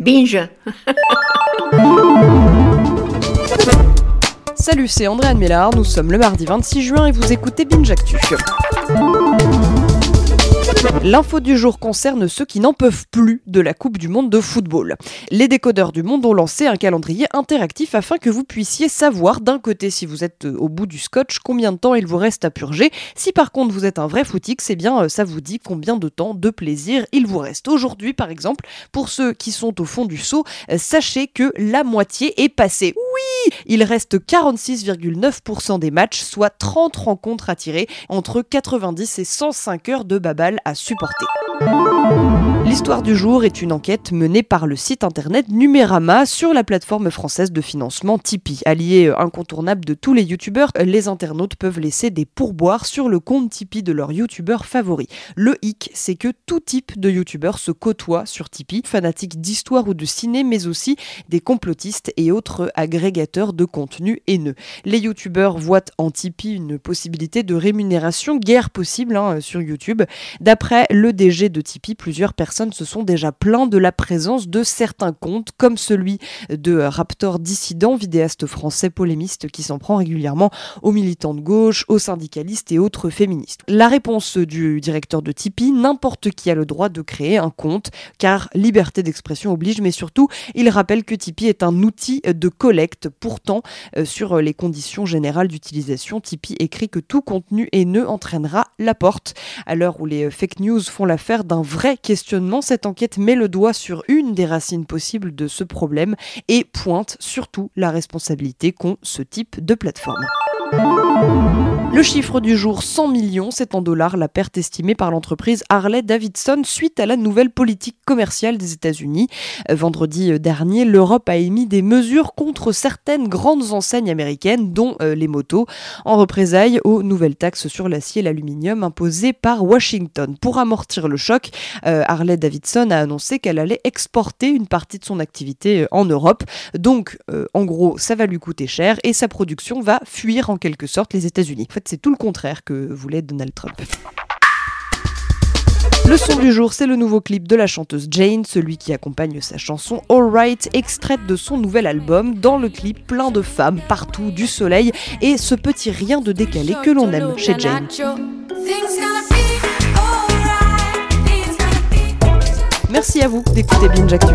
Binge Salut, c'est Andréane Mélard, nous sommes le mardi 26 juin et vous écoutez Binge Actu. L'info du jour concerne ceux qui n'en peuvent plus de la Coupe du Monde de football. Les décodeurs du monde ont lancé un calendrier interactif afin que vous puissiez savoir d'un côté si vous êtes au bout du scotch combien de temps il vous reste à purger. Si par contre vous êtes un vrai footix, c'est bien euh, ça vous dit combien de temps de plaisir il vous reste. Aujourd'hui par exemple, pour ceux qui sont au fond du seau, euh, sachez que la moitié est passée. Il reste 46,9% des matchs, soit 30 rencontres à tirer entre 90 et 105 heures de babal à supporter. L'histoire du jour est une enquête menée par le site internet Numérama sur la plateforme française de financement Tipeee. Allié euh, incontournable de tous les youtubeurs, les internautes peuvent laisser des pourboires sur le compte Tipeee de leur youtubeur favori. Le hic, c'est que tout type de youtubeurs se côtoie sur Tipeee, fanatiques d'histoire ou de ciné, mais aussi des complotistes et autres agrégateurs de contenu haineux. Les youtubeurs voient en Tipeee une possibilité de rémunération guère possible hein, sur YouTube. D'après le DG de Tipeee, plusieurs personnes se sont déjà plaintes de la présence de certains comptes, comme celui de Raptor Dissident, vidéaste français polémiste qui s'en prend régulièrement aux militants de gauche, aux syndicalistes et autres féministes. La réponse du directeur de Tipeee, n'importe qui a le droit de créer un compte, car liberté d'expression oblige, mais surtout, il rappelle que Tipeee est un outil de collecte. Pourtant, euh, sur les conditions générales d'utilisation, Tipeee écrit que tout contenu haineux entraînera la porte. À l'heure où les fake news font l'affaire d'un vrai questionnement, cette enquête met le doigt sur une des racines possibles de ce problème et pointe surtout la responsabilité qu'ont ce type de plateforme. Le chiffre du jour 100 millions, c'est en dollars la perte estimée par l'entreprise Harley Davidson suite à la nouvelle politique commerciale des États-Unis. Euh, vendredi dernier, l'Europe a émis des mesures contre certaines grandes enseignes américaines, dont euh, les motos, en représailles aux nouvelles taxes sur l'acier et l'aluminium imposées par Washington. Pour amortir le choc, euh, Harley Davidson a annoncé qu'elle allait exporter une partie de son activité en Europe. Donc, en gros, ça va lui coûter cher et sa production va fuir en quelque sorte les États-Unis. C'est tout le contraire que voulait Donald Trump. Le son du jour, c'est le nouveau clip de la chanteuse Jane, celui qui accompagne sa chanson Alright, extraite de son nouvel album. Dans le clip, plein de femmes partout, du soleil et ce petit rien de décalé que l'on aime chez Jane. Merci à vous d'écouter Binge Actu.